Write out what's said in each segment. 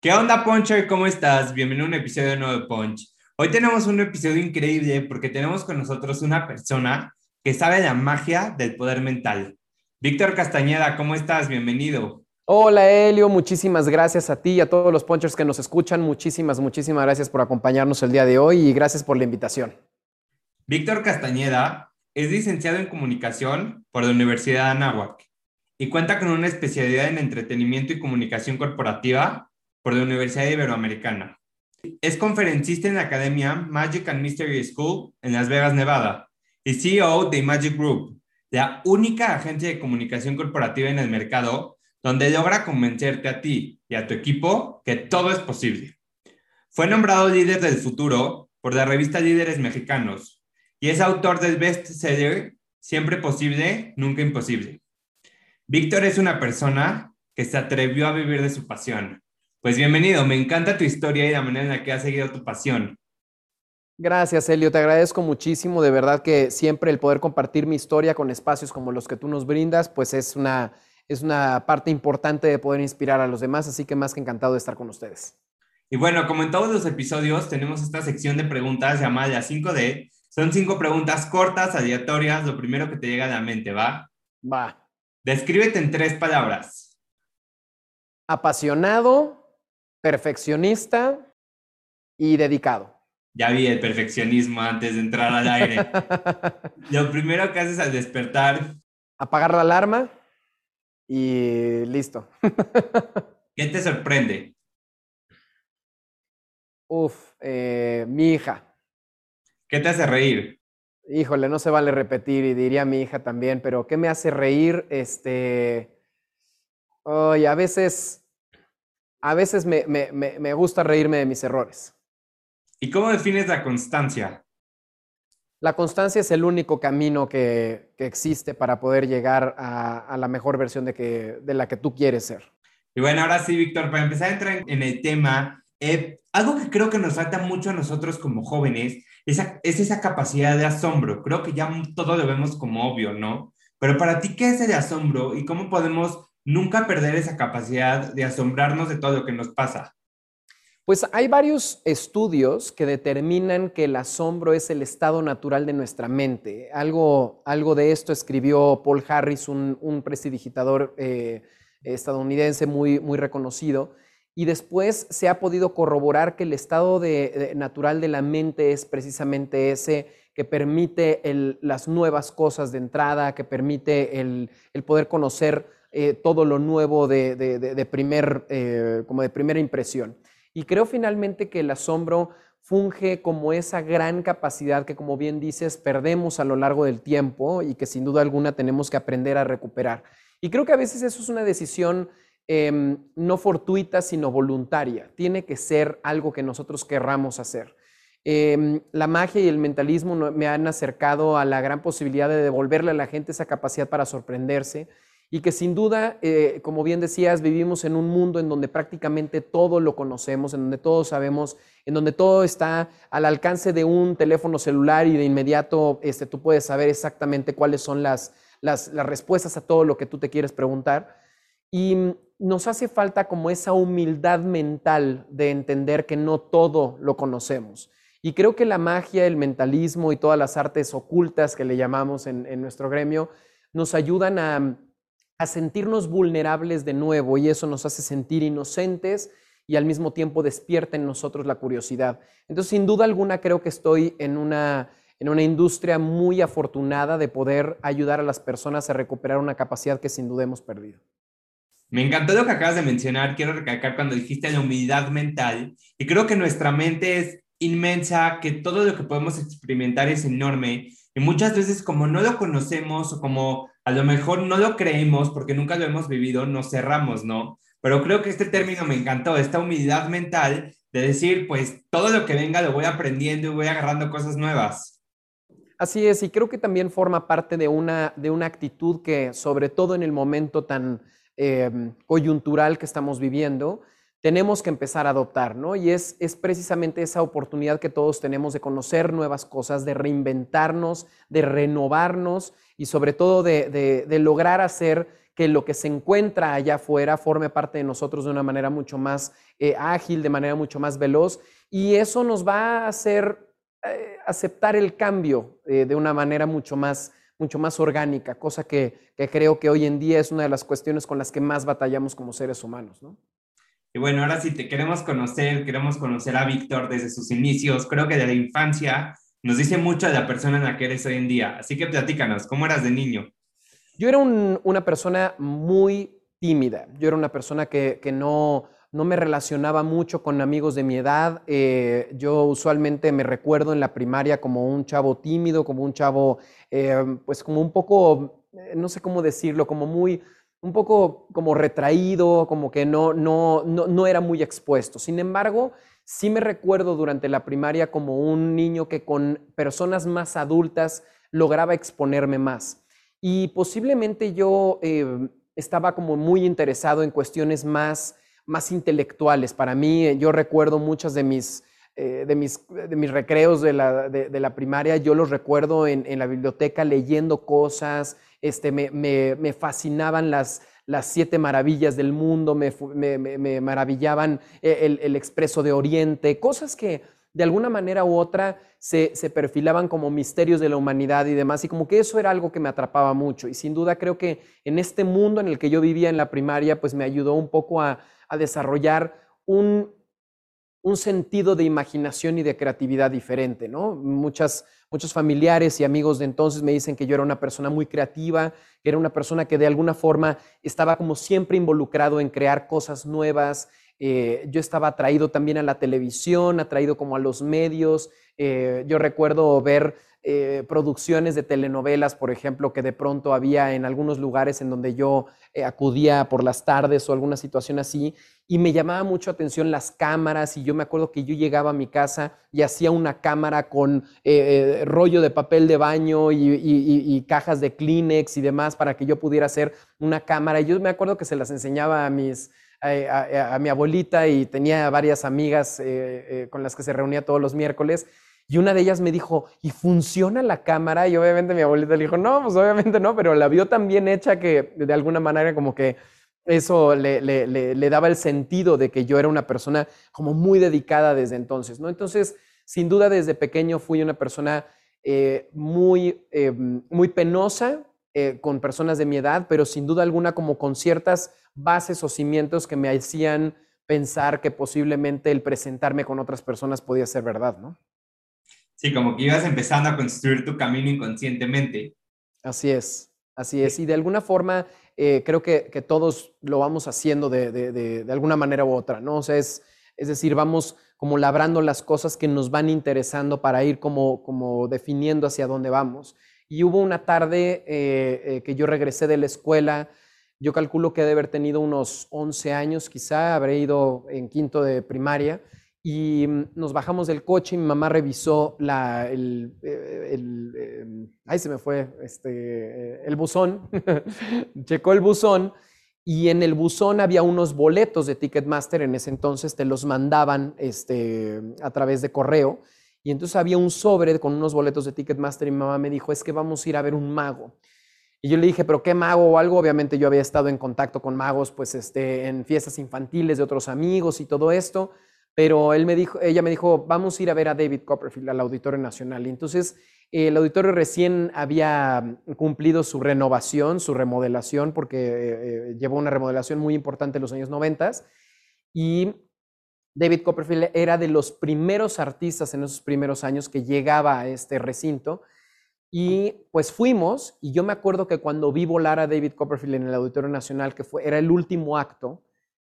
¿Qué onda, Puncher? ¿Cómo estás? Bienvenido a un episodio nuevo de Punch. Hoy tenemos un episodio increíble porque tenemos con nosotros una persona que sabe la magia del poder mental. Víctor Castañeda, ¿cómo estás? Bienvenido. Hola, Elio. Muchísimas gracias a ti y a todos los Punchers que nos escuchan. Muchísimas, muchísimas gracias por acompañarnos el día de hoy y gracias por la invitación. Víctor Castañeda es licenciado en comunicación por la Universidad de Anáhuac y cuenta con una especialidad en entretenimiento y comunicación corporativa por la Universidad Iberoamericana. Es conferencista en la academia Magic and Mystery School en Las Vegas, Nevada, y CEO de Magic Group, la única agencia de comunicación corporativa en el mercado donde logra convencerte a ti y a tu equipo que todo es posible. Fue nombrado líder del futuro por la revista Líderes Mexicanos y es autor del bestseller Siempre posible, nunca imposible. Víctor es una persona que se atrevió a vivir de su pasión pues bienvenido, me encanta tu historia y la manera en la que has seguido tu pasión. Gracias, Elio, te agradezco muchísimo, de verdad que siempre el poder compartir mi historia con espacios como los que tú nos brindas, pues es una, es una parte importante de poder inspirar a los demás, así que más que encantado de estar con ustedes. Y bueno, como en todos los episodios, tenemos esta sección de preguntas llamada 5D. Son cinco preguntas cortas, aleatorias, lo primero que te llega a la mente, ¿va? Va. Descríbete en tres palabras. Apasionado, perfeccionista y dedicado. Ya vi el perfeccionismo antes de entrar al aire. Lo primero que haces al despertar. Apagar la alarma y listo. ¿Qué te sorprende? Uf, eh, mi hija. ¿Qué te hace reír? Híjole, no se vale repetir y diría mi hija también, pero ¿qué me hace reír? Este, oye, a veces a veces me, gusta reírme de mis errores. ¿Y cómo defines la constancia? La constancia es el único camino que, existe para poder llegar a, la mejor versión de, que, de la que tú quieres ser. Y bueno, ahora sí, Víctor, para empezar a entrar en el tema, eh, algo que creo que nos falta mucho a nosotros como jóvenes es, es esa capacidad de asombro. Creo que ya todo lo vemos como obvio, ¿no? Pero para ti, ¿qué es el asombro y cómo podemos nunca perder esa capacidad de asombrarnos de todo lo que nos pasa. Pues hay varios estudios que determinan que el asombro es el estado natural de nuestra mente. Algo, algo de esto escribió Paul Harris, un, prestidigitador eh, estadounidense muy, muy reconocido. Y después se ha podido corroborar que el estado natural de la mente es precisamente ese que permite las nuevas cosas de entrada, que permite el, el poder conocer eh, todo lo nuevo de, primer, eh, como de primera impresión. Y creo finalmente que el asombro funge como esa gran capacidad que, como bien dices, perdemos a lo largo del tiempo y que sin duda alguna tenemos que aprender a recuperar. Y creo que a veces eso es una decisión em, no fortuita, sino voluntaria. Tiene que ser algo que nosotros querramos hacer. Em, la magia y el mentalismo me han acercado a la gran posibilidad de devolverle a la gente esa capacidad para sorprenderse y que sin duda, eh, como bien decías, vivimos en un mundo en donde prácticamente todo lo conocemos, en donde todo sabemos, en donde todo está al alcance de un teléfono celular y de inmediato este, tú puedes saber exactamente cuáles son las, las, las respuestas a todo lo que tú te quieres preguntar. Y nos hace falta como esa humildad mental de entender que no todo lo conocemos. Y creo que la magia, el mentalismo y todas las artes ocultas que le llamamos en, en nuestro gremio nos ayudan a a sentirnos vulnerables de nuevo y eso nos hace sentir inocentes y al mismo tiempo despierta en nosotros la curiosidad. Entonces, sin duda alguna, creo que estoy en una, en una industria muy afortunada de poder ayudar a las personas a recuperar una capacidad que sin duda hemos perdido. Me encantó lo que acabas de mencionar, quiero recalcar cuando dijiste la humildad mental, y creo que nuestra mente es inmensa, que todo lo que podemos experimentar es enorme, y muchas veces como no lo conocemos o como a lo mejor no lo creemos porque nunca lo hemos vivido, nos cerramos, ¿no? pero creo que este término me encantó, esta humildad mental de decir, pues todo lo que venga lo voy aprendiendo y voy agarrando cosas nuevas. Así es, y creo que también forma parte de una, de una actitud que, sobre todo en el momento tan eh, coyuntural que estamos viviendo, tenemos que empezar a adoptar, ¿no? Y es, es precisamente esa oportunidad que todos tenemos de conocer nuevas cosas, de reinventarnos, de renovarnos y sobre todo de, de, lograr hacer que lo que se encuentra allá afuera forme parte de nosotros de una manera mucho más eh, ágil, de manera mucho más veloz. Y eso nos va a hacer eh, aceptar el cambio eh, de una manera mucho más, mucho más orgánica, cosa que, que creo que hoy en día es una de las cuestiones con las que más batallamos como seres humanos, ¿no? Y bueno, ahora sí te queremos conocer, queremos conocer a Víctor desde sus inicios, creo que de la infancia, nos dice mucho de la persona en la que eres hoy en día. Así que platícanos, ¿cómo eras de niño? Yo era una persona muy tímida, yo era una persona que, que no, no me relacionaba mucho con amigos de mi edad. Eh, yo usualmente me recuerdo en la primaria como un chavo tímido, como un chavo, eh, pues como un poco, eh, no sé cómo decirlo, como muy un poco como retraído, como que no, no, no, era muy expuesto. Sin embargo, sí me recuerdo durante la primaria como un niño que con personas más adultas lograba exponerme más. Y posiblemente yo eh, estaba como muy interesado en cuestiones más, más intelectuales. Para mí, yo recuerdo muchas de mis, eh, de mis, de mis recreos de la, de, la, primaria, yo los recuerdo en, en la biblioteca leyendo cosas, este, me, fascinaban las, las siete maravillas del mundo, me, maravillaban el, el, expreso de Oriente, cosas que de alguna manera u otra se, perfilaban como misterios de la humanidad y demás, y como que eso era algo que me atrapaba mucho. Y sin duda creo que en este mundo en el que yo vivía en la primaria, pues me ayudó un poco a, a desarrollar un, un sentido de imaginación y de creatividad diferente, ¿no? Muchas, muchos familiares y amigos de entonces me dicen que yo era una persona muy creativa, que era una persona que de alguna forma estaba como siempre involucrado en crear cosas nuevas. Eh, yo estaba atraído también a la televisión, atraído como a los medios. Eh, yo recuerdo ver eh, producciones de telenovelas, por ejemplo, que de pronto había en algunos lugares en donde yo eh, acudía por las tardes o alguna situación así, y me llamaba mucho atención las cámaras, y yo me acuerdo que yo llegaba a mi casa y hacía una cámara con eh, rollo de papel de baño y, cajas de Kleenex y demás para que yo pudiera hacer una cámara. Y yo me acuerdo que se las enseñaba a mi abuelita y tenía varias amigas con las que se reunía todos los miércoles y una de ellas me dijo, ¿y funciona la cámara? Y obviamente mi abuelita le dijo, no, pues obviamente no, pero la vio tan bien hecha que de alguna manera como que eso le, le, daba el sentido de que yo era una persona como muy dedicada desde entonces, ¿no? Entonces, sin duda desde pequeño fui una persona eh, muy, eh, muy penosa eh, con personas de mi edad, pero sin duda alguna como con ciertas bases o cimientos que me hacían pensar que posiblemente el presentarme con otras personas podía ser verdad, ¿no? Sí, como que ibas empezando a construir tu camino inconscientemente. Así es, así es. Y de alguna forma eh, creo que, que, todos lo vamos haciendo de, de, de, alguna manera u otra, ¿no? O sea, es, es decir, vamos como labrando las cosas que nos van interesando para ir como, como definiendo hacia dónde vamos. Y hubo una tarde eh, eh, que yo regresé de la escuela, yo calculo que debe haber tenido unos 11 años, quizá, habré ido en quinto de primaria, y mm, nos bajamos del coche y mi mamá revisó la, el, eh, el, em, ahí se me fue, este, el buzón, checó el buzón y en el buzón había unos boletos de Ticketmaster, en ese entonces te los mandaban este, a través de correo y entonces había un sobre con unos boletos de Ticketmaster y mi mamá me dijo, es que vamos a ir a ver un mago. Y yo le dije, pero qué mago o algo. Obviamente yo había estado en contacto con magos, pues este, en fiestas infantiles de otros amigos y todo esto pero ella me dijo, vamos a ir a ver a David Copperfield al Auditorio Nacional. Y entonces el auditorio recién había cumplido su renovación, su remodelación, porque eh, eh, llevó una remodelación muy importante en los años 90 y David Copperfield era de los primeros artistas en esos primeros años que llegaba a este recinto. Y pues fuimos, y yo me acuerdo que cuando vi volar a David Copperfield en el Auditorio Nacional, que fue, era el último acto,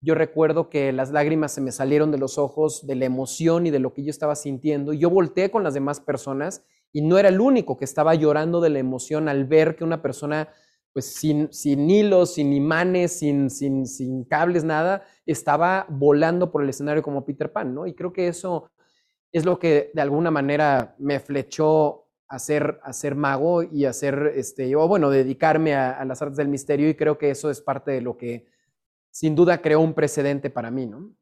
yo recuerdo que las lágrimas se me salieron de los ojos de la emoción y de lo que yo estaba sintiendo. Yo volteé con las demás personas y no era el único que estaba llorando de la emoción al ver que una persona pues sin, sin hilos, sin imanes, sin, sin, sin cables, nada, estaba volando por el escenario como Peter Pan, ¿no? Y creo que eso es lo que de alguna manera me flechó a ser, mago y a ser, este, o bueno, dedicarme a, las artes del misterio y creo que eso es parte de lo que sin duda creó un precedente para mí, ¿no?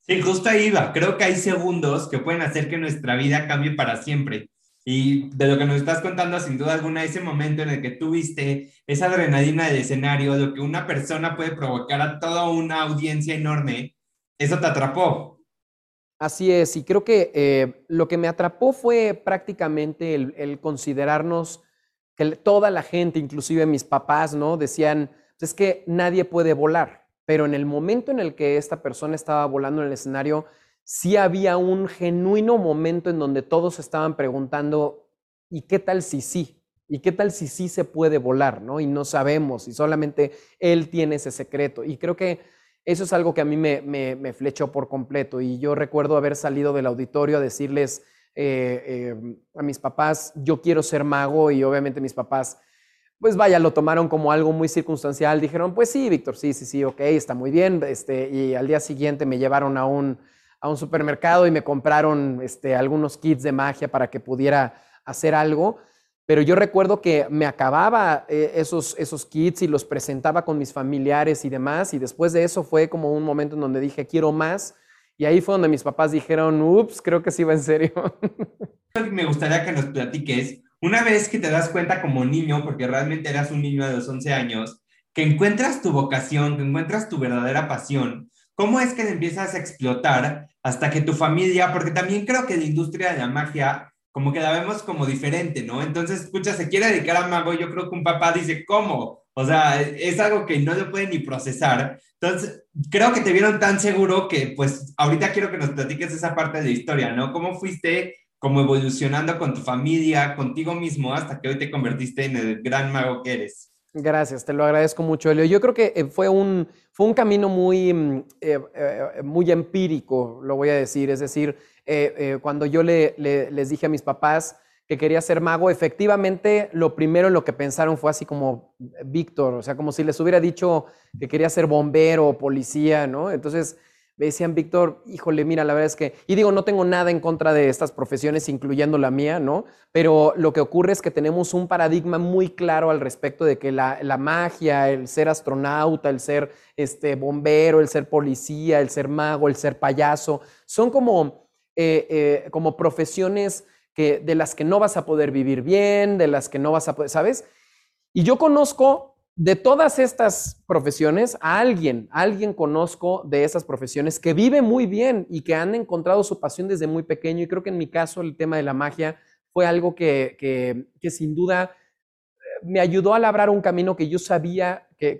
Sí, justo ahí va. Creo que hay segundos que pueden hacer que nuestra vida cambie para siempre. Y de lo que nos estás contando, sin duda alguna, ese momento en el que tú viste esa adrenalina del escenario, lo que una persona puede provocar a toda una audiencia enorme, eso te atrapó. Así es, y creo que eh, lo que me atrapó fue prácticamente el, el, considerarnos que toda la gente, inclusive mis papás, ¿no? Decían, pues es que nadie puede volar, pero en el momento en el que esta persona estaba volando en el escenario, sí había un genuino momento en donde todos estaban preguntando, ¿y qué tal si sí? ¿Y qué tal si sí se puede volar? ¿no? Y no sabemos, y solamente él tiene ese secreto. Y creo que eso es algo que a mí me, me, flechó por completo. Y yo recuerdo haber salido del auditorio a decirles eh, eh, a mis papás, yo quiero ser mago, y obviamente mis papás, pues vaya, lo tomaron como algo muy circunstancial. Dijeron, pues sí, Víctor, sí, sí, sí, ok, está muy bien. Este, y al día siguiente me llevaron a un, a un supermercado y me compraron este, algunos kits de magia para que pudiera hacer algo. Pero yo recuerdo que me acababa eh, esos, esos kits y los presentaba con mis familiares y demás. Y después de eso fue como un momento en donde dije, quiero más. Y ahí fue donde mis papás dijeron, ups, creo que sí va en serio. Me gustaría que nos platiques, una vez que te das cuenta como niño, porque realmente eras un niño de los 11 años, que encuentras tu vocación, que encuentras tu verdadera pasión, ¿cómo es que empiezas a explotar hasta que tu familia, porque también creo que la industria de la magia como que la vemos como diferente, ¿no? Entonces, escucha, se quiere dedicar a mago, yo creo que un papá dice, ¿cómo? O sea, es algo que no lo puede ni procesar. Entonces, creo que te vieron tan seguro que, pues, ahorita quiero que nos platiques esa parte de la historia, ¿no? ¿Cómo fuiste como evolucionando con tu familia, contigo mismo, hasta que hoy te convertiste en el gran mago que eres? Gracias, te lo agradezco mucho, Elio. Yo creo que eh, fue un, fue un camino muy, mm, eh, eh, muy empírico, lo voy a decir. Es decir, cuando yo le, les dije a mis papás que quería ser mago, efectivamente lo primero en lo que pensaron fue así como Víctor, o sea, como si les hubiera dicho que quería ser bombero o policía, ¿no? Entonces, me decían, Víctor, híjole, mira, la verdad es que, y digo, no tengo nada en contra de estas profesiones, incluyendo la mía, ¿no? Pero lo que ocurre es que tenemos un paradigma muy claro al respecto de que la, la magia, el ser astronauta, el ser este, bombero, el ser policía, el ser mago, el ser payaso, son como, eh, eh, como profesiones que, de las que no vas a poder vivir bien, de las que no vas a poder, ¿sabes? Y yo conozco de todas estas profesiones, a alguien, alguien conozco de esas profesiones que vive muy bien y que han encontrado su pasión desde muy pequeño. Y creo que en mi caso el tema de la magia fue algo que, que, sin duda eh, me ayudó a labrar un camino que yo sabía que,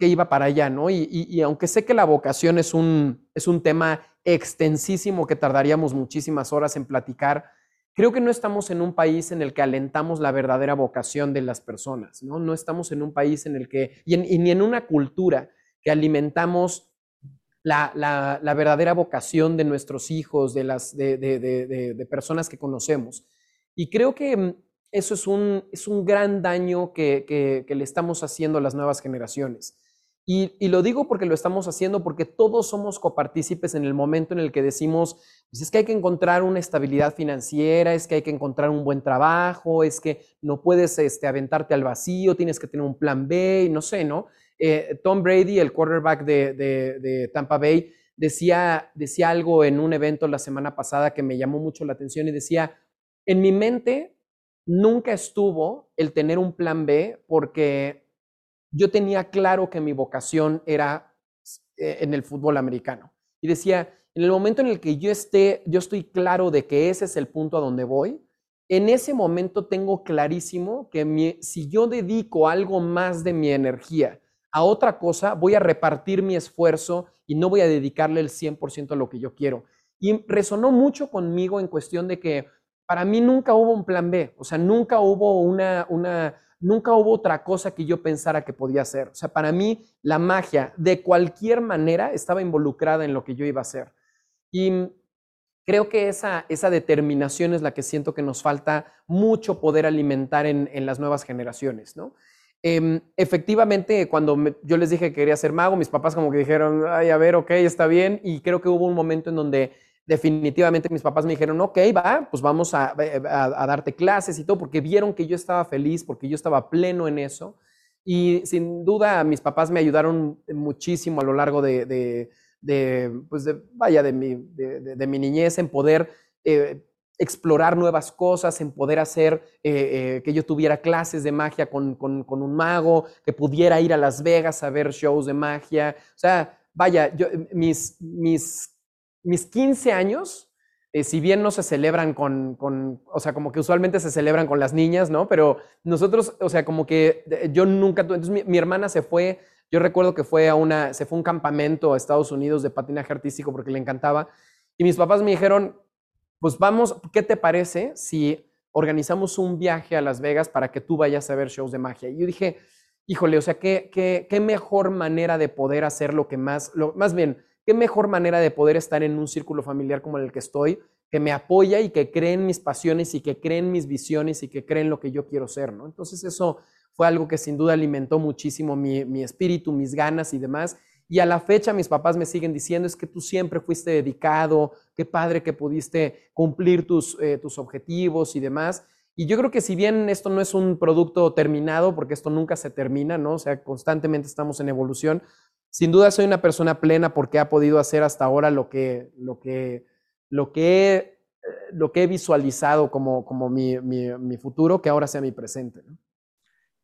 que, iba para allá, ¿no? Y, y, y, aunque sé que la vocación es un, es un tema extensísimo que tardaríamos muchísimas horas en platicar, Creo que no estamos en un país en el que alentamos la verdadera vocación de las personas, ¿no? No estamos en un país en el que, y, ni en una cultura que alimentamos la, verdadera vocación de nuestros hijos, de las de, de, de, personas que conocemos. Y creo que mm, eso es un, es un gran daño que, que, que le estamos haciendo a las nuevas generaciones. Y, lo digo porque lo estamos haciendo, porque todos somos copartícipes en el momento en el que decimos, pues es que hay que encontrar una estabilidad financiera, es que hay que encontrar un buen trabajo, es que no puedes este, aventarte al vacío, tienes que tener un plan B, y no sé, ¿no? Eh, Tom Brady, el quarterback de, de, Tampa Bay, decía, decía algo en un evento la semana pasada que me llamó mucho la atención y decía, en mi mente nunca estuvo el tener un plan B porque yo tenía claro que mi vocación era eh, en el fútbol americano. Y decía, en el momento en el que yo esté, yo estoy claro de que ese es el punto a donde voy, en ese momento tengo clarísimo que si yo dedico algo más de mi energía a otra cosa, voy a repartir mi esfuerzo y no voy a dedicarle el 100% a lo que yo quiero. Y resonó mucho conmigo en cuestión de que para mí nunca hubo un plan B, o sea, nunca hubo una, una, nunca hubo otra cosa que yo pensara que podía hacer. O sea, para mí la magia de cualquier manera estaba involucrada en lo que yo iba a hacer. Y creo que esa, esa determinación es la que siento que nos falta mucho poder alimentar en, las nuevas generaciones, ¿no? Em, efectivamente, cuando yo les dije que quería ser mago, mis papás como que dijeron, ay, a ver, ok, está bien. Y creo que hubo un momento en donde definitivamente mis papás me dijeron, ok, va, pues vamos a, darte clases y todo, porque vieron que yo estaba feliz, porque yo estaba pleno en eso. Y sin duda mis papás me ayudaron muchísimo a lo largo de, pues de vaya, de mi, de, mi niñez en poder eh, explorar nuevas cosas, en poder hacer eh, eh, que yo tuviera clases de magia con, con, un mago, que pudiera ir a Las Vegas a ver shows de magia. O sea, vaya, mis, mis, mis 15 años, eh, si bien no se celebran con, o sea, como que usualmente se celebran con las niñas, ¿no? Pero nosotros, o sea, como que yo nunca, entonces mi, mi hermana se fue, yo recuerdo que fue a una, se fue a un campamento a Estados Unidos de patinaje artístico porque le encantaba. Y mis papás me dijeron, pues vamos, ¿qué te parece si organizamos un viaje a Las Vegas para que tú vayas a ver shows de magia? Y yo dije, híjole, o sea, ¿qué, qué, qué mejor manera de poder hacer lo que más, lo, más bien, qué mejor manera de poder estar en un círculo familiar como el que estoy, que me apoya y que cree en mis pasiones y que cree en mis visiones y que cree en lo que yo quiero ser, ¿no? Entonces eso fue algo que sin duda alimentó muchísimo mi, espíritu, mis ganas y demás. Y a la fecha mis papás me siguen diciendo es que tú siempre fuiste dedicado, qué padre que pudiste cumplir tus, eh, tus objetivos y demás. Y yo creo que si bien esto no es un producto terminado, porque esto nunca se termina, ¿no? O sea, constantemente estamos en evolución, sin duda soy una persona plena porque ha podido hacer hasta ahora lo que, lo que, lo que, he, lo que he visualizado como, como mi, mi, futuro, que ahora sea mi presente.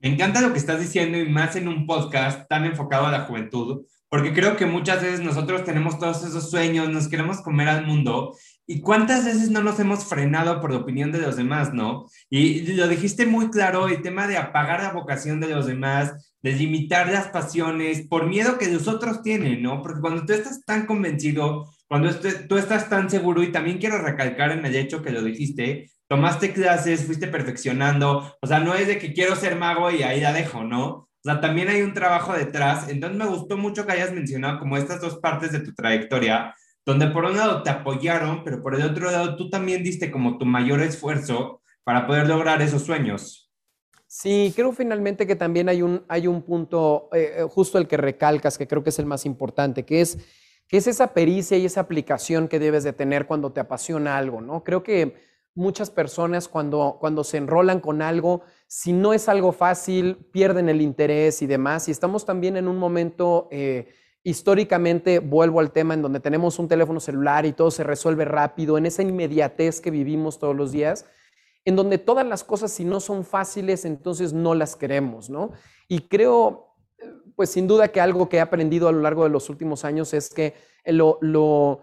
Me encanta lo que estás diciendo y más en un podcast tan enfocado a la juventud, porque creo que muchas veces nosotros tenemos todos esos sueños, nos queremos comer al mundo y cuántas veces no nos hemos frenado por la opinión de los demás, ¿no? Y lo dijiste muy claro, el tema de apagar la vocación de los demás, de limitar las pasiones por miedo que los otros tienen, ¿no? Porque cuando tú estás tan convencido, cuando tú estás tan seguro, y también quiero recalcar en el hecho que lo dijiste, tomaste clases, fuiste perfeccionando, o sea, no es de que quiero ser mago y ahí la dejo, ¿no? O sea, también hay un trabajo detrás. Entonces me gustó mucho que hayas mencionado como estas dos partes de tu trayectoria, donde por un lado te apoyaron, pero por el otro lado tú también diste como tu mayor esfuerzo para poder lograr esos sueños. Sí, creo finalmente que también hay un, hay un punto, eh, eh, justo el que recalcas, que creo que es el más importante, que es, que es esa pericia y esa aplicación que debes de tener cuando te apasiona algo, ¿no? Creo que muchas personas cuando, cuando se enrolan con algo, si no es algo fácil, pierden el interés y demás. Y estamos también en un momento, eh, históricamente, vuelvo al tema, en donde tenemos un teléfono celular y todo se resuelve rápido, en esa inmediatez que vivimos todos los días, en donde todas las cosas, si no son fáciles, entonces no las queremos, ¿no? Y creo, pues sin duda que algo que he aprendido a lo largo de los últimos años es que lo, lo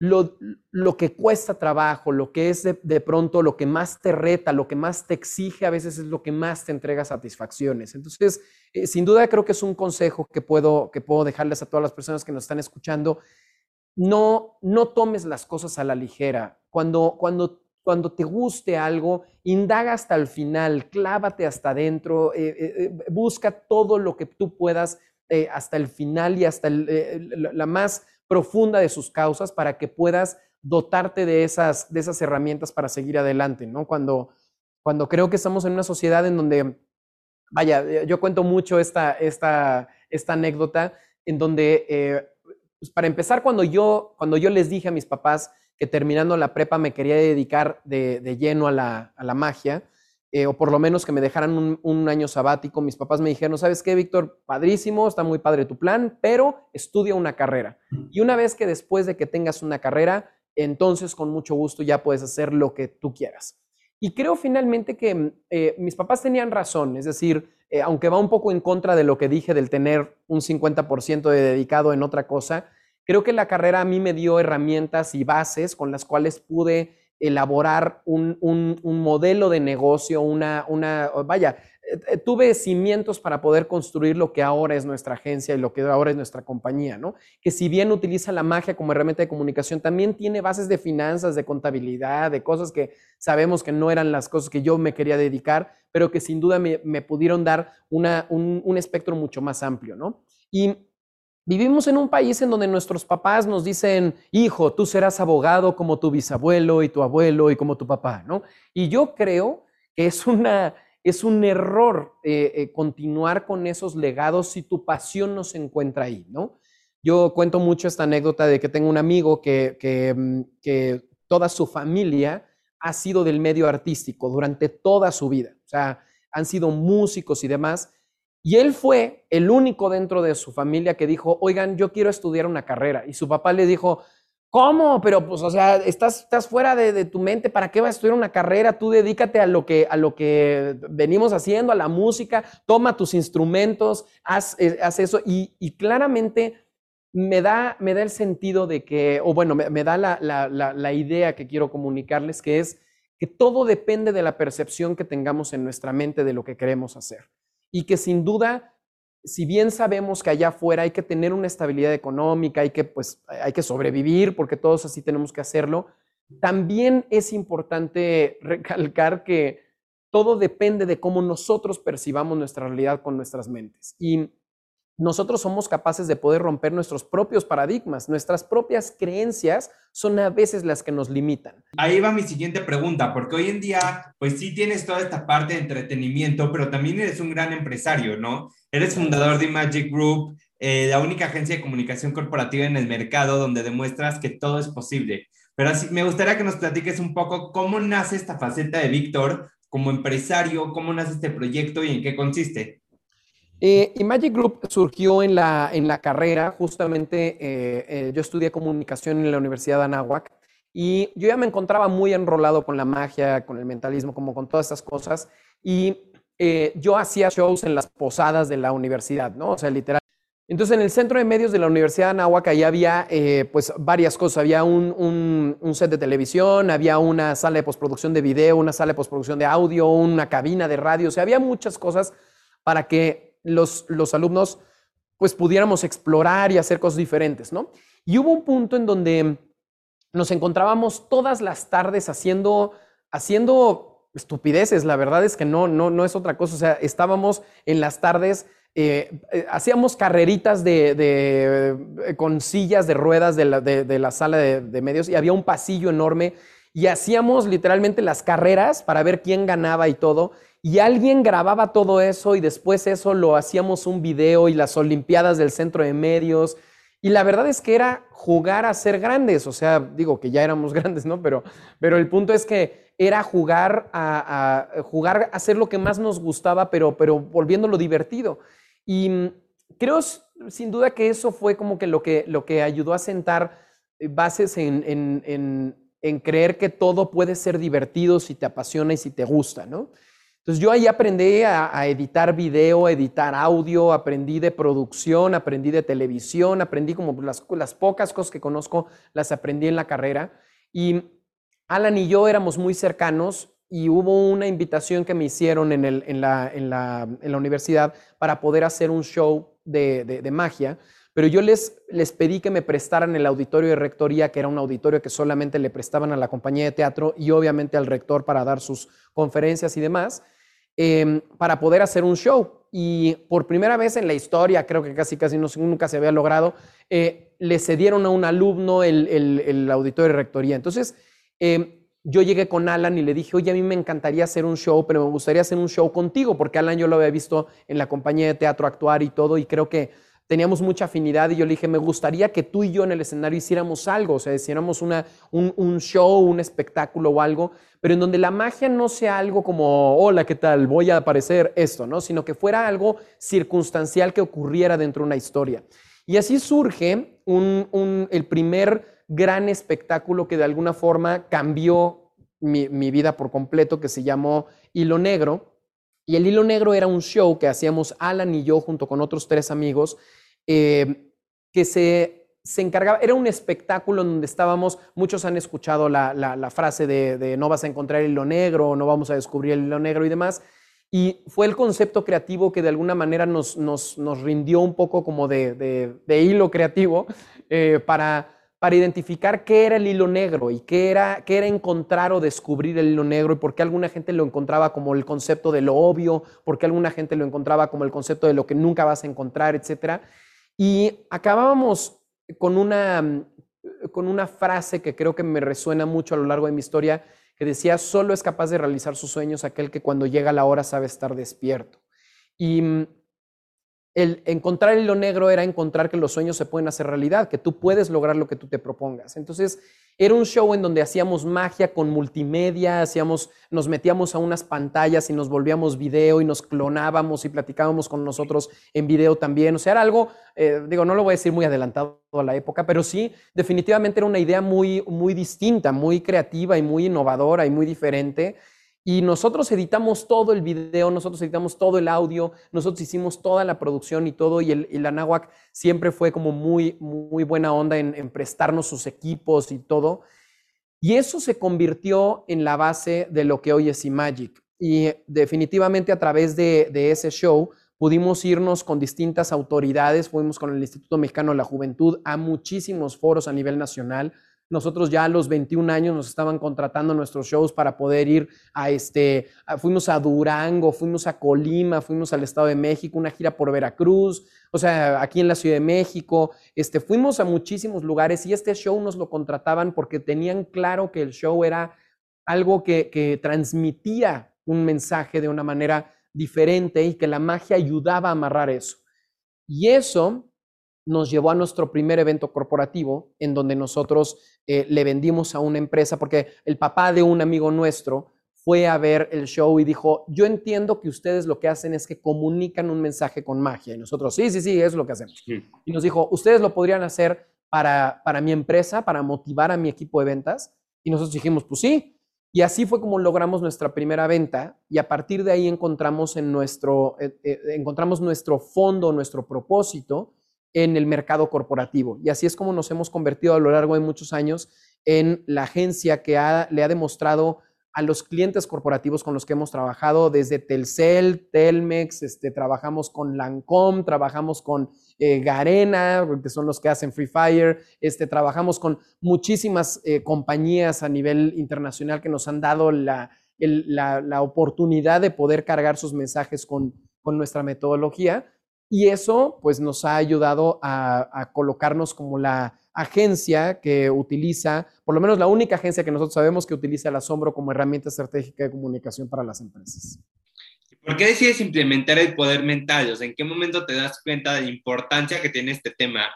lo, que cuesta trabajo, lo que es de, pronto lo que más te reta, lo que más te exige, a veces es lo que más te entrega satisfacciones. Entonces, eh, sin duda creo que es un consejo que puedo, que puedo dejarles a todas las personas que nos están escuchando. No, no tomes las cosas a la ligera. Cuando, cuando, cuando te guste algo, indaga hasta el final, clávate hasta adentro, eh, eh, busca todo lo que tú puedas hasta el final y hasta la más profunda de sus causas para que puedas dotarte de esas, de esas herramientas para seguir adelante, ¿no? Cuando, cuando creo que estamos en una sociedad en donde, vaya, eh, yo cuento mucho esta, esta, esta anécdota en donde, eh, pues para empezar, cuando yo, cuando yo les dije a mis papás que terminando la prepa me quería dedicar de, de lleno a la, a la magia, eh, o por lo menos que me dejaran un, año sabático. Mis papás me dijeron, ¿sabes qué, Víctor? Padrísimo, está muy padre tu plan, pero estudia una carrera. Y una vez que después de que tengas una carrera, entonces con mucho gusto ya puedes hacer lo que tú quieras. Y creo finalmente que eh, mis papás tenían razón, es decir, eh, aunque va un poco en contra de lo que dije del tener un 50% de dedicado en otra cosa, creo que la carrera a mí me dio herramientas y bases con las cuales pude elaborar un, modelo de negocio, una, una, vaya, eh, tuve cimientos para poder construir lo que ahora es nuestra agencia y lo que ahora es nuestra compañía, ¿no? Que si bien utiliza la magia como herramienta de comunicación, también tiene bases de finanzas, de contabilidad, de cosas que sabemos que no eran las cosas que yo me quería dedicar, pero que sin duda me, pudieron dar una, un, un espectro mucho más amplio, ¿no? Y Vivimos en un país en donde nuestros papás nos dicen, hijo, tú serás abogado como tu bisabuelo y tu abuelo y como tu papá, ¿no? Y yo creo que es una, es un error eh, eh, continuar con esos legados si tu pasión no se encuentra ahí, ¿no? Yo cuento mucho esta anécdota de que tengo un amigo que, que, mm, que toda su familia ha sido del medio artístico durante toda su vida. O sea, han sido músicos y demás. Y él fue el único dentro de su familia que dijo, oigan, yo quiero estudiar una carrera. Y su papá le dijo, ¿cómo? Pero pues, o sea, estás, estás fuera de, tu mente, ¿para qué vas a estudiar una carrera? Tú dedícate a lo que, a lo que venimos haciendo, a la música, toma tus instrumentos, haz, eh, eso. Y, claramente me da, me da el sentido de que, o bueno, me, da la, la idea que quiero comunicarles, que es que todo depende de la percepción que tengamos en nuestra mente de lo que queremos hacer y que sin duda, si bien sabemos que allá afuera hay que tener una estabilidad económica, hay que, pues, hay que sobrevivir, porque todos así tenemos que hacerlo, también es importante recalcar que todo depende de cómo nosotros percibamos nuestra realidad con nuestras mentes. Y nosotros somos capaces de poder romper nuestros propios paradigmas, nuestras propias creencias son a veces las que nos limitan. Ahí va mi siguiente pregunta, porque hoy en día, pues sí tienes toda esta parte de entretenimiento, pero también eres un gran empresario, ¿no? Eres fundador de Magic Group, eh, la única agencia de comunicación corporativa en el mercado donde demuestras que todo es posible. Pero así, me gustaría que nos platiques un poco cómo nace esta faceta de Víctor como empresario, cómo nace este proyecto y en qué consiste. Eh, y Magic Group surgió en la, en la carrera, justamente eh, eh, yo estudié comunicación en la Universidad de Anáhuac y yo ya me encontraba muy enrolado con la magia, con el mentalismo, como con todas estas cosas. Y yo hacía shows en las posadas de la universidad, ¿no? O sea, literal. Entonces, en el centro de medios de la Universidad de Anáhuac, ahí había pues varias cosas. Había un, un, un, set de televisión, había una sala de postproducción de video, una sala de postproducción de audio, una cabina de radio. O sea, había muchas cosas para que los, alumnos pues pudiéramos explorar y hacer cosas diferentes, ¿no? Y hubo un punto en donde nos encontrábamos todas las tardes haciendo, haciendo estupideces, la verdad es que no, no, no es otra cosa, o sea, estábamos en las tardes, eh, eh, hacíamos carreritas de, eh, con sillas de ruedas de la, sala de medios y había un pasillo enorme y hacíamos literalmente las carreras para ver quién ganaba y todo. Y alguien grababa todo eso y después eso lo hacíamos un video y las Olimpiadas del Centro de Medios. Y la verdad es que era jugar a ser grandes, o sea, digo que ya éramos grandes, ¿no? Pero, pero el punto es que era jugar a, jugar a hacer lo que más nos gustaba, pero, pero volviéndolo divertido. Y mm, creo sin duda que eso fue como que lo que, lo que ayudó a sentar bases en, en, en creer que todo puede ser divertido si te apasiona y si te gusta, ¿no? Entonces yo ahí aprendí a, editar video, editar audio, aprendí de producción, aprendí de televisión, aprendí como las, pocas cosas que conozco, las aprendí en la carrera. Y Alan y yo éramos muy cercanos y hubo una invitación que me hicieron en, la, universidad para poder hacer un show de, magia, pero yo les, les pedí que me prestaran el auditorio de rectoría, que era un auditorio que solamente le prestaban a la compañía de teatro y obviamente al rector para dar sus conferencias y demás, em, para poder hacer un show. Y por primera vez en la historia, creo que casi casi nunca se había logrado, eh, le cedieron a un alumno el, el, auditorio de rectoría. Entonces, em, yo llegué con Alan y le dije, oye, a mí me encantaría hacer un show, pero me gustaría hacer un show contigo, porque Alan yo lo había visto en la compañía de teatro actuar y todo, y creo que teníamos mucha afinidad y yo le dije, me gustaría que tú y yo en el escenario hiciéramos algo, o sea, hiciéramos una, un, show, un espectáculo o algo, pero en donde la magia no sea algo como, hola, ¿qué tal? Voy a aparecer esto, ¿no? Sino que fuera algo circunstancial que ocurriera dentro de una historia. Y así surge un, el primer gran espectáculo que de alguna forma cambió mi, mi vida por completo, que se llamó Hilo Negro. Y el Hilo Negro era un show que hacíamos Alan y yo junto con otros tres amigos, eh, que se, se, encargaba, era un espectáculo en donde estábamos, muchos han escuchado la, la, frase de, no vas a encontrar el hilo negro, no vamos a descubrir el hilo negro y demás, y fue el concepto creativo que de alguna manera nos, nos, nos rindió un poco como de, de, hilo creativo eh, para, para identificar qué era el hilo negro y qué era, qué era encontrar o descubrir el hilo negro y por qué alguna gente lo encontraba como el concepto de lo obvio, por qué alguna gente lo encontraba como el concepto de lo que nunca vas a encontrar, etcétera. Y acabábamos con una, con una frase que creo que me resuena mucho a lo largo de mi historia, que decía, solo es capaz de realizar sus sueños aquel que cuando llega la hora sabe estar despierto. Y mm, el encontrar el hilo negro era encontrar que los sueños se pueden hacer realidad, que tú puedes lograr lo que tú te propongas. Entonces, era un show en donde hacíamos magia con multimedia, hacíamos, nos metíamos a unas pantallas y nos volvíamos video y nos clonábamos y platicábamos con nosotros en video también. O sea, era algo, eh, digo, no lo voy a decir muy adelantado a la época, pero sí, definitivamente era una idea muy, muy distinta, muy creativa y muy innovadora y muy diferente. Y nosotros editamos todo el video, nosotros editamos todo el audio, nosotros hicimos toda la producción y todo, y, el, la siempre fue como muy, muy buena onda en, prestarnos sus equipos y todo. Y eso se convirtió en la base de lo que hoy es Imagic. Y definitivamente a través de, de ese show pudimos irnos con distintas autoridades, fuimos con el Instituto Mexicano de la Juventud a muchísimos foros a nivel nacional, nosotros ya a los 21 años nos estaban contratando nuestros shows para poder ir a este, fuimos a Durango, fuimos a Colima, fuimos al Estado de México, una gira por Veracruz, o sea, aquí en la Ciudad de México, este, fuimos a muchísimos lugares y este show nos lo contrataban porque tenían claro que el show era algo que, que transmitía un mensaje de una manera diferente y que la magia ayudaba a amarrar eso. Y eso nos llevó a nuestro primer evento corporativo en donde nosotros eh, le vendimos a una empresa, porque el papá de un amigo nuestro fue a ver el show y dijo, yo entiendo que ustedes lo que hacen es que comunican un mensaje con magia. Y nosotros, sí, sí, sí, eso es lo que hacemos. Y nos dijo, ustedes lo podrían hacer para, para mi empresa, para motivar a mi equipo de ventas. Y nosotros dijimos, pues sí. Y así fue como logramos nuestra primera venta y a partir de ahí encontramos, en nuestro, eh, eh, encontramos nuestro fondo, nuestro propósito en el mercado corporativo. Y así es como nos hemos convertido a lo largo de muchos años en la agencia que le ha demostrado a los clientes corporativos con los que hemos trabajado, desde Telcel, Telmex, este, trabajamos con Lancom, trabajamos con eh, Garena, que son los que hacen Free Fire, este, trabajamos con muchísimas eh, compañías a nivel internacional que nos han dado la, la, oportunidad de poder cargar sus mensajes con, con nuestra metodología. Y eso pues nos ha ayudado a, colocarnos como la agencia que utiliza, por lo menos la única agencia que nosotros sabemos que utiliza el asombro como herramienta estratégica de comunicación para las empresas. ¿Por qué decides implementar el poder mental? ¿en qué momento te das cuenta de la importancia que tiene este tema?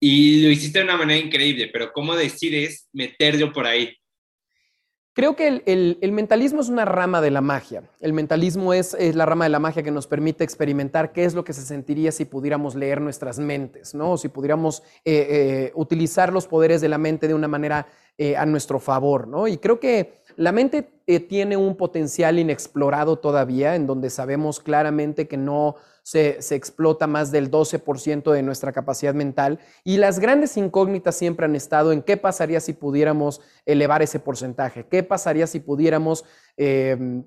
Y lo hiciste de una manera increíble, pero ¿cómo decides meterlo por ahí? Creo que el, mentalismo es una rama de la magia. El mentalismo es, la rama de la magia que nos permite experimentar qué es lo que se sentiría si pudiéramos leer nuestras mentes, ¿no? Si pudiéramos eh, eh, utilizar los poderes de la mente de una manera eh, a nuestro favor, ¿no? Y creo que la mente tiene un potencial inexplorado todavía, en donde sabemos claramente que no se, explota más del 12% de nuestra capacidad mental. Y las grandes incógnitas siempre han estado en qué pasaría si pudiéramos elevar ese porcentaje, qué pasaría si pudiéramos... Em,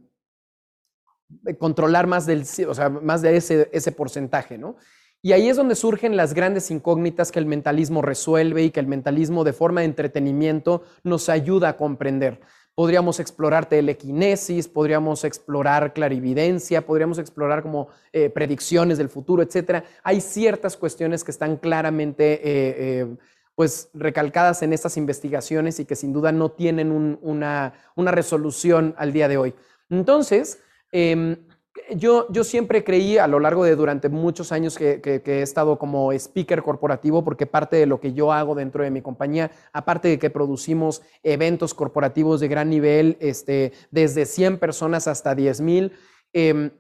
controlar más del, o sea, más de ese, ese porcentaje, ¿no? Y ahí es donde surgen las grandes incógnitas que el mentalismo resuelve y que el mentalismo de forma de entretenimiento nos ayuda a comprender. Podríamos explorar telequinesis, podríamos explorar clarividencia, podríamos explorar como eh, predicciones del futuro, etc. Hay ciertas cuestiones que están claramente eh, eh, pues recalcadas en estas investigaciones y que sin duda no tienen una, una, resolución al día de hoy. Entonces, em, yo, yo siempre creí a lo largo de durante muchos años que, he estado como speaker corporativo, porque parte de lo que yo hago dentro de mi compañía, aparte de que producimos eventos corporativos de gran nivel, este, desde 100 personas hasta 10 mil, em,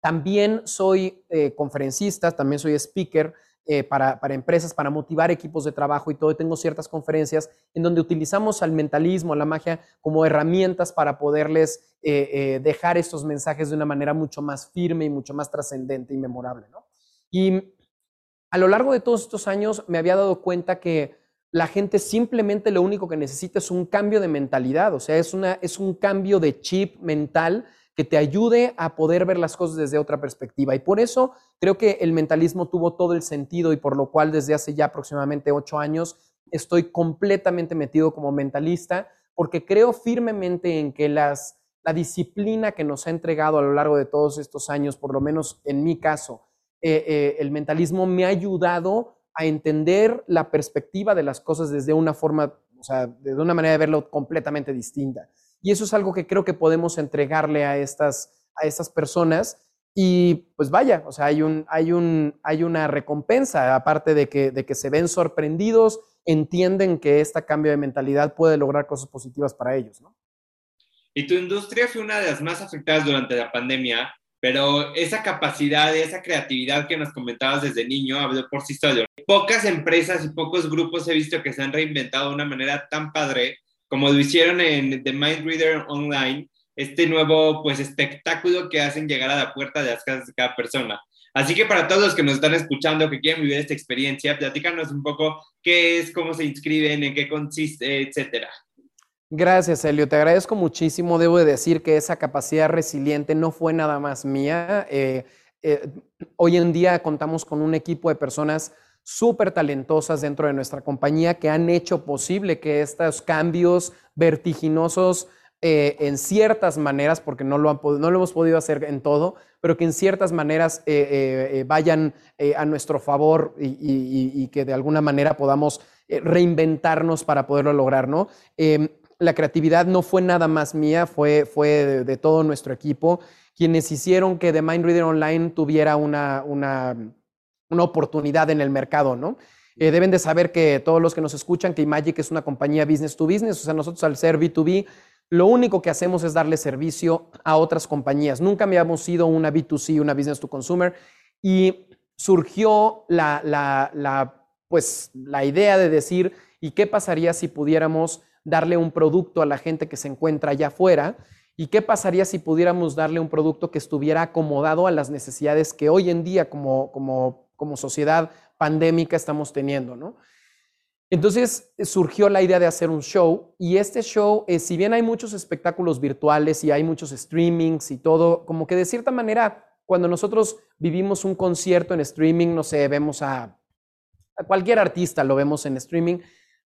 también soy eh, conferencista, también soy speaker. Eh, para, empresas, para motivar equipos de trabajo y todo. tengo ciertas conferencias en donde utilizamos al mentalismo, a la magia, como herramientas para poderles eh, eh, dejar estos mensajes de una manera mucho más firme y mucho más trascendente y memorable. Y a lo largo de todos estos años me había dado cuenta que la gente simplemente lo único que necesita es un cambio de mentalidad, o sea, es, una, es un cambio de chip mental que te ayude a poder ver las cosas desde otra perspectiva. Y por eso creo que el mentalismo tuvo todo el sentido y por lo cual desde hace ya aproximadamente ocho años estoy completamente metido como mentalista porque creo firmemente en que las, la disciplina que nos ha entregado a lo largo de todos estos años, por lo menos en mi caso, eh, eh, el mentalismo me ha ayudado a entender la perspectiva de las cosas desde una forma, o sea, de una manera de verlo completamente distinta. Y eso es algo que creo que podemos entregarle a estas, a estas personas. Y pues vaya, o sea, hay, un, hay, un, hay una recompensa, aparte de que, de que se ven sorprendidos, entienden que este cambio de mentalidad puede lograr cosas positivas para ellos, ¿no? Y tu industria fue una de las más afectadas durante la pandemia, pero esa capacidad, esa creatividad que nos comentabas desde niño habló por sí solo. Pocas empresas y pocos grupos he visto que se han reinventado de una manera tan padre como lo hicieron en The Mind Reader Online, este nuevo pues espectáculo que hacen llegar a la puerta de las casas de cada persona. Así que para todos los que nos están escuchando, que quieren vivir esta experiencia, platícanos un poco qué es, cómo se inscriben, en qué consiste, etcétera. Gracias, Elio. Te agradezco muchísimo. Debo de decir que esa capacidad resiliente no fue nada más mía. Eh, eh, hoy en día contamos con un equipo de personas súper talentosas dentro de nuestra compañía que han hecho posible que estos cambios vertiginosos eh, en ciertas maneras, porque no lo, no lo hemos podido hacer en todo, pero que en ciertas maneras eh, eh, vayan a nuestro favor y, que de alguna manera podamos reinventarnos para poderlo lograr, ¿no? Em, la creatividad no fue nada más mía, fue, fue de, todo nuestro equipo, quienes hicieron que The Mind Reader Online tuviera una, una, una oportunidad en el mercado, ¿no? deben de saber que todos los que nos escuchan, que Magic es una compañía business to business, o sea, nosotros al ser B2B lo único que hacemos es darle servicio a otras compañías. Nunca habíamos sido una B2C, una business to consumer, y surgió la, la, pues, la idea de decir, ¿y qué pasaría si pudiéramos darle un producto a la gente que se encuentra allá afuera? ¿Y qué pasaría si pudiéramos darle un producto que estuviera acomodado a las necesidades que hoy en día como, como, como sociedad pandémica estamos teniendo? ¿no? Entonces surgió la idea de hacer un show y este show, eh, si bien hay muchos espectáculos virtuales y hay muchos streamings y todo, como que de cierta manera, cuando nosotros vivimos un concierto en streaming, no sé, vemos a, cualquier artista, lo vemos en streaming,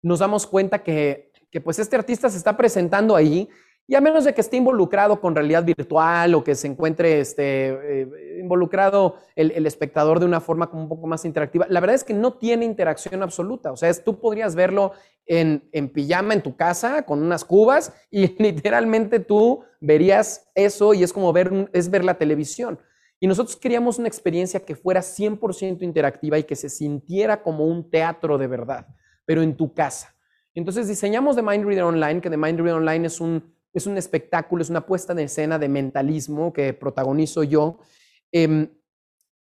nos damos cuenta que, que pues este artista se está presentando ahí y a menos de que esté involucrado con realidad virtual o que se encuentre este, eh, involucrado el, espectador de una forma como un poco más interactiva, la verdad es que no tiene interacción absoluta. O sea, tú podrías verlo en, en, pijama en tu casa con unas cubas y literalmente tú verías eso y es como ver, es ver la televisión. Y nosotros queríamos una experiencia que fuera 100% interactiva y que se sintiera como un teatro de verdad, pero en tu casa. Entonces diseñamos The Mind Reader Online, que The Mind Reader Online es un es un espectáculo, es una puesta en escena de mentalismo que protagonizo yo em,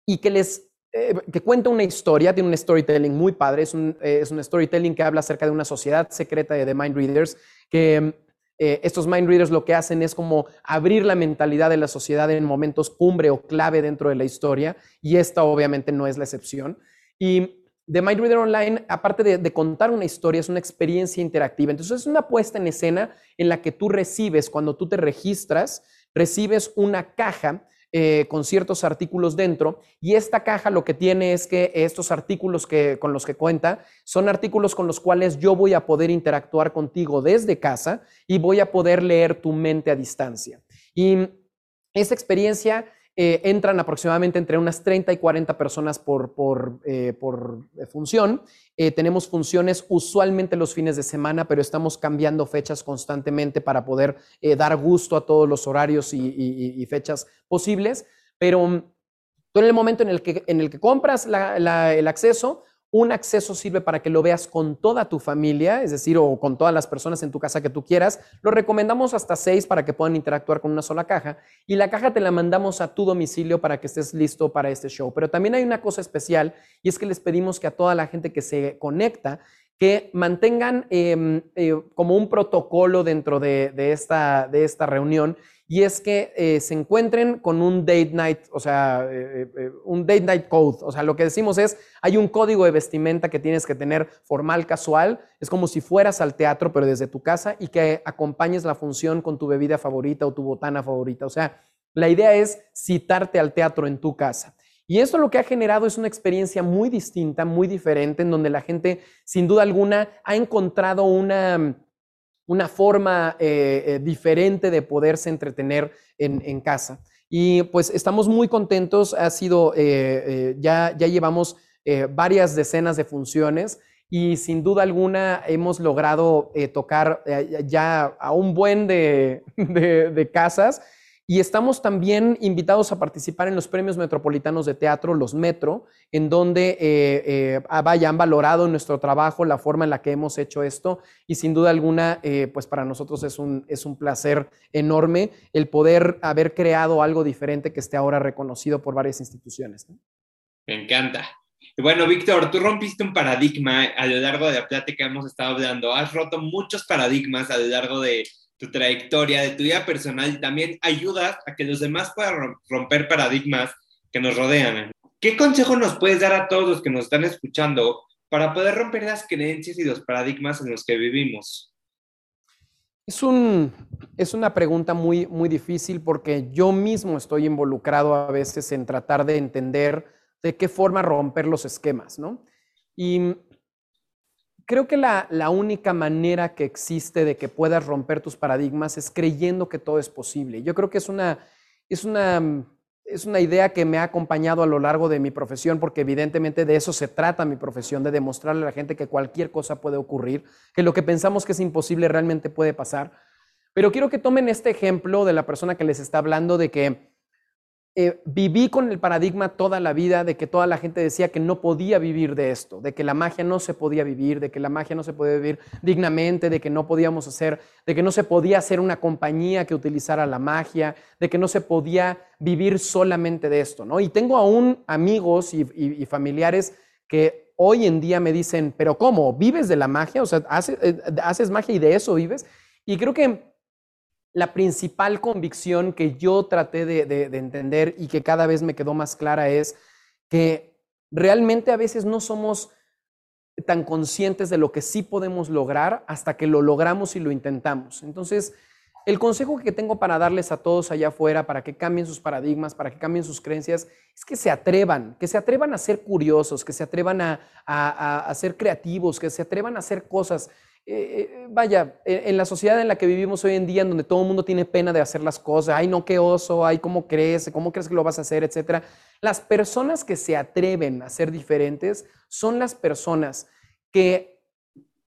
y que les eh, que cuenta una historia, tiene un storytelling muy padre, es un, eh, es un storytelling que habla acerca de una sociedad secreta de, mind readers, que em, eh, estos mind readers lo que hacen es como abrir la mentalidad de la sociedad en momentos cumbre o clave dentro de la historia, y esta obviamente no es la excepción. Y The Mind Reader Online, aparte de, contar una historia, es una experiencia interactiva. Entonces, es una puesta en escena en la que tú recibes, cuando tú te registras, recibes una caja eh, con ciertos artículos dentro y esta caja lo que tiene es que estos artículos que, con los que cuenta son artículos con los cuales yo voy a poder interactuar contigo desde casa y voy a poder leer tu mente a distancia. Y esa experiencia eh, entran aproximadamente entre unas 30 y 40 personas por, por, eh, eh, función. tenemos funciones usualmente los fines de semana, pero estamos cambiando fechas constantemente para poder dar gusto a todos los horarios y, fechas posibles. Pero mm, tú en el momento en el que, en el que compras el acceso, un acceso sirve para que lo veas con toda tu familia, es decir, o con todas las personas en tu casa que tú quieras. Lo recomendamos hasta seis para que puedan interactuar con una sola caja. Y la caja te la mandamos a tu domicilio para que estés listo para este show. Pero también hay una cosa especial y es que les pedimos que a toda la gente que se conecta, que mantengan em, eh, como un protocolo dentro de, esta, de esta reunión y es que eh, se encuentren con un date night, o sea, eh, un date night code. O sea, lo que decimos es, hay un código de vestimenta que tienes que tener formal, casual. Es como si fueras al teatro, pero desde tu casa y que acompañes la función con tu bebida favorita o tu botana favorita. O sea, la idea es citarte al teatro en tu casa. Y esto lo que ha generado es una experiencia muy distinta, muy diferente, en donde la gente, sin duda alguna, ha encontrado una una forma eh, eh, diferente de poderse entretener en, casa. Y pues estamos muy contentos, ha sido, eh, ya, ya llevamos varias decenas de funciones y sin duda alguna hemos logrado tocar ya a un buen de, de, casas y estamos también invitados a participar en los premios metropolitanos de teatro, los Metro, en donde eh, vaya, han valorado nuestro trabajo, la forma en la que hemos hecho esto y sin duda alguna, pues para nosotros es un, es un placer enorme el poder haber creado algo diferente que esté ahora reconocido por varias instituciones. Me encanta. Bueno, Víctor, tú rompiste un paradigma a lo largo de la plática que hemos estado hablando. Has roto muchos paradigmas a lo largo de tu trayectoria, de tu vida personal también ayudas a que los demás puedan romper paradigmas que nos rodean. ¿Qué consejo nos puedes dar a todos los que nos están escuchando para poder romper las creencias y los paradigmas en los que vivimos? Es, un, es una pregunta muy, muy difícil porque yo mismo estoy involucrado a veces en tratar de entender de qué forma romper los esquemas, ¿no? Y creo que la, única manera que existe de que puedas romper tus paradigmas es creyendo que todo es posible. Yo creo que es una, es una, es una idea que me ha acompañado a lo largo de mi profesión, porque evidentemente de eso se trata mi profesión, de demostrarle a la gente que cualquier cosa puede ocurrir, que lo que pensamos que es imposible realmente puede pasar. Pero quiero que tomen este ejemplo de la persona que les está hablando de que eh, viví con el paradigma toda la vida de que toda la gente decía que no podía vivir de esto, de que la magia no se podía vivir, de que la magia no se podía vivir dignamente, de que no podíamos hacer, de que no se podía hacer una compañía que utilizara la magia, de que no se podía vivir solamente de esto, ¿no? Y tengo aún amigos y, familiares que hoy en día me dicen, pero ¿cómo? ¿Vives de la magia? O sea, ¿haces, eh, haces magia y de eso vives? Y creo que la principal convicción que yo traté de, entender y que cada vez me quedó más clara es que realmente a veces no somos tan conscientes de lo que sí podemos lograr hasta que lo logramos y lo intentamos. Entonces, el consejo que tengo para darles a todos allá afuera, para que cambien sus paradigmas, para que cambien sus creencias, es que se atrevan, que se atrevan a ser curiosos, que se atrevan a, a ser creativos, que se atrevan a hacer cosas. Eh, eh, vaya, en la sociedad en la que vivimos hoy en día, en donde todo el mundo tiene pena de hacer las cosas, ay, no, qué oso, ay, cómo crees, cómo crees que lo vas a hacer, etcétera. Las personas que se atreven a ser diferentes son las personas que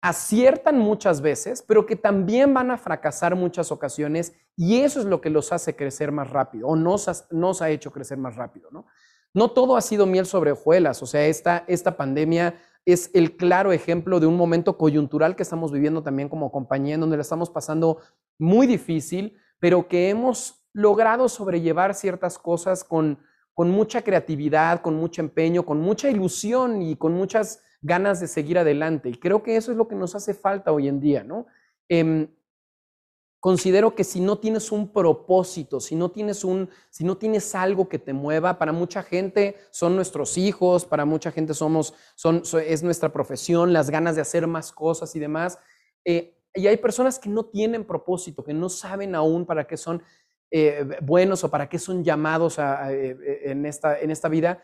aciertan muchas veces, pero que también van a fracasar muchas ocasiones y eso es lo que los hace crecer más rápido o nos, nos ha hecho crecer más rápido, ¿no? No todo ha sido miel sobre hojuelas, o sea, esta pandemia es el claro ejemplo de un momento coyuntural que estamos viviendo también como compañía, en donde la estamos pasando muy difícil, pero que hemos logrado sobrellevar ciertas cosas con, con mucha creatividad, con mucho empeño, con mucha ilusión y con muchas ganas de seguir adelante. Y creo que eso es lo que nos hace falta hoy en día, ¿no? Em, Considero que si no tienes un propósito, si no tienes, un, si no tienes algo que te mueva, para mucha gente son nuestros hijos, para mucha gente somos, es nuestra profesión, las ganas de hacer más cosas y demás. Eh, y hay personas que no tienen propósito, que no saben aún para qué son eh, buenos o para qué son llamados eh, en, esta, en esta vida.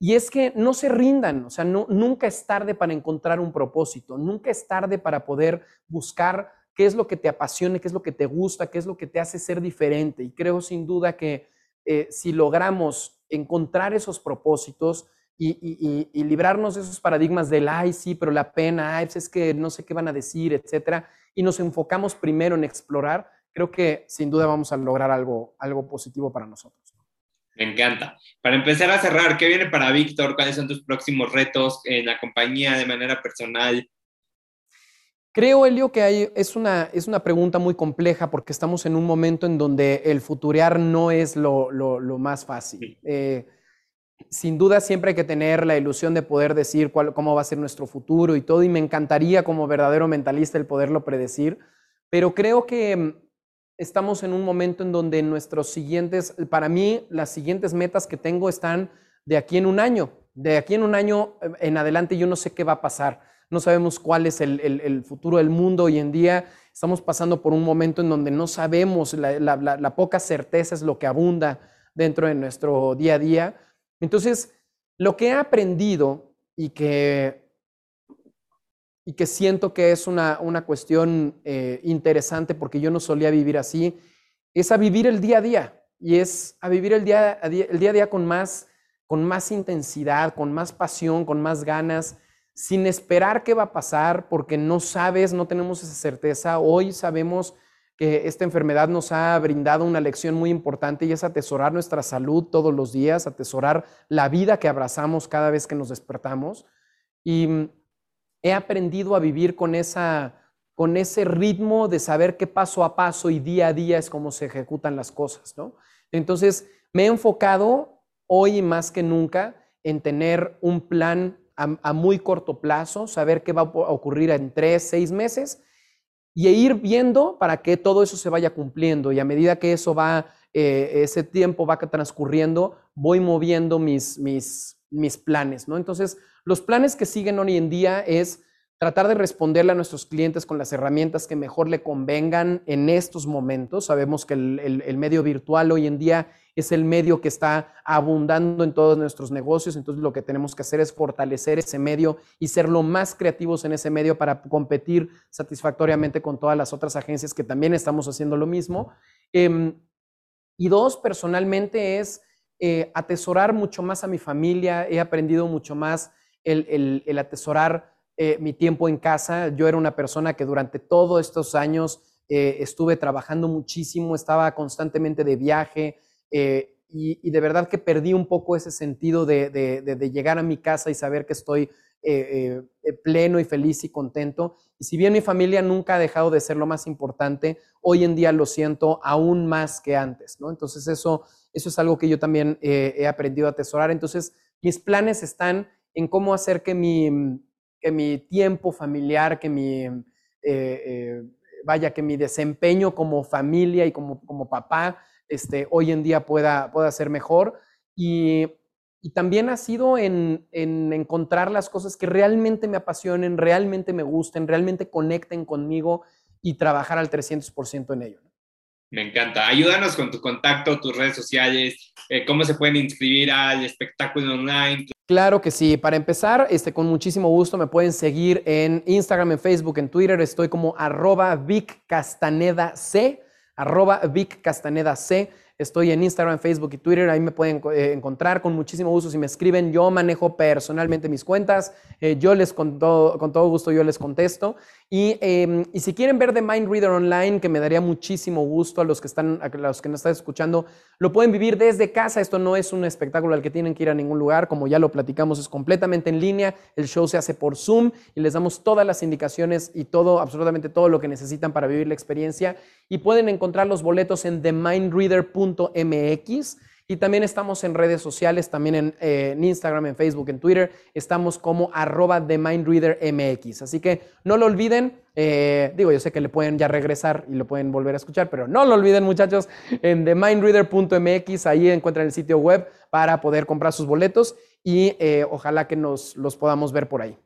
Y es que no se rindan, o sea, nunca es tarde para encontrar un propósito, nunca es tarde para poder buscar qué es lo que te apasiona, qué es lo que te gusta, qué es lo que te hace ser diferente. Y creo sin duda que eh, si logramos encontrar esos propósitos y, librarnos de esos paradigmas del, ay, sí, pero la pena, ay, pues es que no sé qué van a decir, etcétera, y nos enfocamos primero en explorar, creo que sin duda vamos a lograr algo, algo positivo para nosotros. Me encanta. Para empezar a cerrar, ¿qué viene para Víctor? ¿Cuáles son tus próximos retos en la compañía de manera personal? Creo, Elio, que hay, es, una, es una pregunta muy compleja porque estamos en un momento en donde el futurear no es lo, más fácil. Eh, sin duda siempre hay que tener la ilusión de poder decir cuál, cómo va a ser nuestro futuro y todo, y me encantaría como verdadero mentalista el poderlo predecir, pero creo que mm, estamos en un momento en donde nuestros siguientes, para mí, las siguientes metas que tengo están de aquí en un año. De aquí en un año eh, en adelante yo no sé qué va a pasar no sabemos cuál es el, futuro del mundo hoy en día. Estamos pasando por un momento en donde no sabemos, la, poca certeza es lo que abunda dentro de nuestro día a día. Entonces, lo que he aprendido y que, y que siento que es una, cuestión eh, interesante porque yo no solía vivir así, es a vivir el día a día y es a vivir el día a día, el día, a día con, más, con más intensidad, con más pasión, con más ganas sin esperar qué va a pasar, porque no sabes, no tenemos esa certeza. Hoy sabemos que esta enfermedad nos ha brindado una lección muy importante y es atesorar nuestra salud todos los días, atesorar la vida que abrazamos cada vez que nos despertamos. Y mm, he aprendido a vivir con, esa, con ese ritmo de saber que paso a paso y día a día es como se ejecutan las cosas, ¿no? Entonces, me he enfocado hoy más que nunca en tener un plan a, muy corto plazo, saber qué va a ocurrir en tres, seis meses y ir viendo para que todo eso se vaya cumpliendo. Y a medida que eso va, eh, ese tiempo va transcurriendo, voy moviendo mis, mis, mis planes, ¿no? Entonces, los planes que siguen hoy en día es tratar de responderle a nuestros clientes con las herramientas que mejor le convengan en estos momentos. Sabemos que el, el medio virtual hoy en día es el medio que está abundando en todos nuestros negocios, entonces lo que tenemos que hacer es fortalecer ese medio y ser lo más creativos en ese medio para competir satisfactoriamente con todas las otras agencias que también estamos haciendo lo mismo. Em, y dos, personalmente es eh, atesorar mucho más a mi familia, he aprendido mucho más el, atesorar eh, mi tiempo en casa. Yo era una persona que durante todos estos años eh, estuve trabajando muchísimo, estaba constantemente de viaje, eh, y, de verdad que perdí un poco ese sentido de, llegar a mi casa y saber que estoy eh, eh, pleno y feliz y contento. Y si bien mi familia nunca ha dejado de ser lo más importante, hoy en día lo siento aún más que antes, ¿no? Entonces eso, eso es algo que yo también he aprendido a atesorar. Entonces mis planes están en cómo hacer que mi, que mi tiempo familiar, que mi, vaya, que mi desempeño como familia y como, como papá, este, hoy en día pueda, pueda ser mejor. Y, también ha sido en, encontrar las cosas que realmente me apasionen, realmente me gusten, realmente conecten conmigo y trabajar al 300% en ello. Me encanta. Ayúdanos con tu contacto, tus redes sociales, eh, cómo se pueden inscribir al espectáculo online. Claro que sí. Para empezar, este, con muchísimo gusto me pueden seguir en Instagram, en Facebook, en Twitter. Estoy como arroba Vic Castaneda C arroba Vic Castaneda C. Estoy en Instagram, Facebook y Twitter, ahí me pueden eh, encontrar con muchísimo gusto. Si me escriben, yo manejo personalmente mis cuentas, eh, yo les con todo, con todo gusto yo les contesto. Em, y, si quieren ver The Mind Reader Online, que me daría muchísimo gusto a los que están, a los que nos están escuchando, lo pueden vivir desde casa. Esto no es un espectáculo al que tienen que ir a ningún lugar, como ya lo platicamos, es completamente en línea. El show se hace por Zoom y les damos todas las indicaciones y todo, absolutamente todo lo que necesitan para vivir la experiencia. Y pueden encontrar los boletos en themindreader.mx. Y también estamos en redes sociales, también eh, en, Instagram, en Facebook, en Twitter. Estamos como arroba TheMindReaderMX. Así que no lo olviden. Eh, digo, yo sé que le pueden ya regresar y lo pueden volver a escuchar, pero no lo olviden muchachos. En TheMindReader.mx, ahí encuentran el sitio web para poder comprar sus boletos y eh, ojalá que nos los podamos ver por ahí.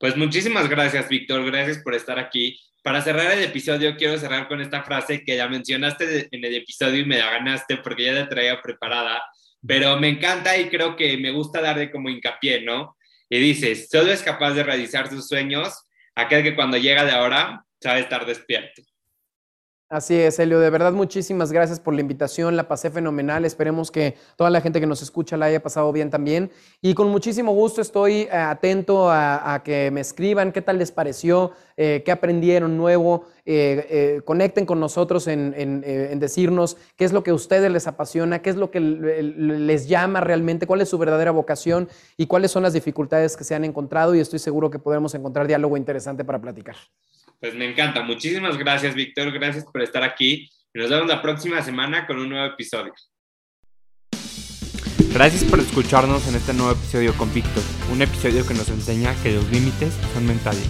Pues muchísimas gracias, Víctor. Gracias por estar aquí para cerrar el episodio, quiero cerrar con esta frase que ya mencionaste en el episodio y me la ganaste porque ya la traía preparada, pero me encanta y creo que me gusta darle como hincapié, ¿no? Y dices, solo es capaz de realizar sus sueños aquel que cuando llega de ahora sabe estar despierto. Así es, Elio. De verdad, muchísimas gracias por la invitación. La pasé fenomenal. Esperemos que toda la gente que nos escucha la haya pasado bien también. Y con muchísimo gusto estoy eh, atento a, que me escriban qué tal les pareció, eh, qué aprendieron nuevo. Eh, conecten con nosotros en, en, decirnos qué es lo que a ustedes les apasiona, qué es lo que les llama realmente, cuál es su verdadera vocación y cuáles son las dificultades que se han encontrado. Y estoy seguro que podremos encontrar diálogo interesante para platicar. Pues me encanta. Muchísimas gracias, Víctor. Gracias por estar aquí. Nos vemos la próxima semana con un nuevo episodio. Gracias por escucharnos en este nuevo episodio con Víctor, un episodio que nos enseña que los límites son mentales.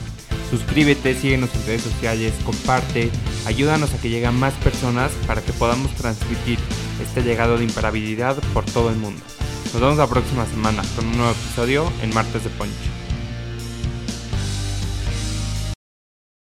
Suscríbete, síguenos en redes sociales, comparte, ayúdanos a que lleguen más personas para que podamos transmitir este legado de imparabilidad por todo el mundo. Nos vemos la próxima semana con un nuevo episodio en Martes de Poncho.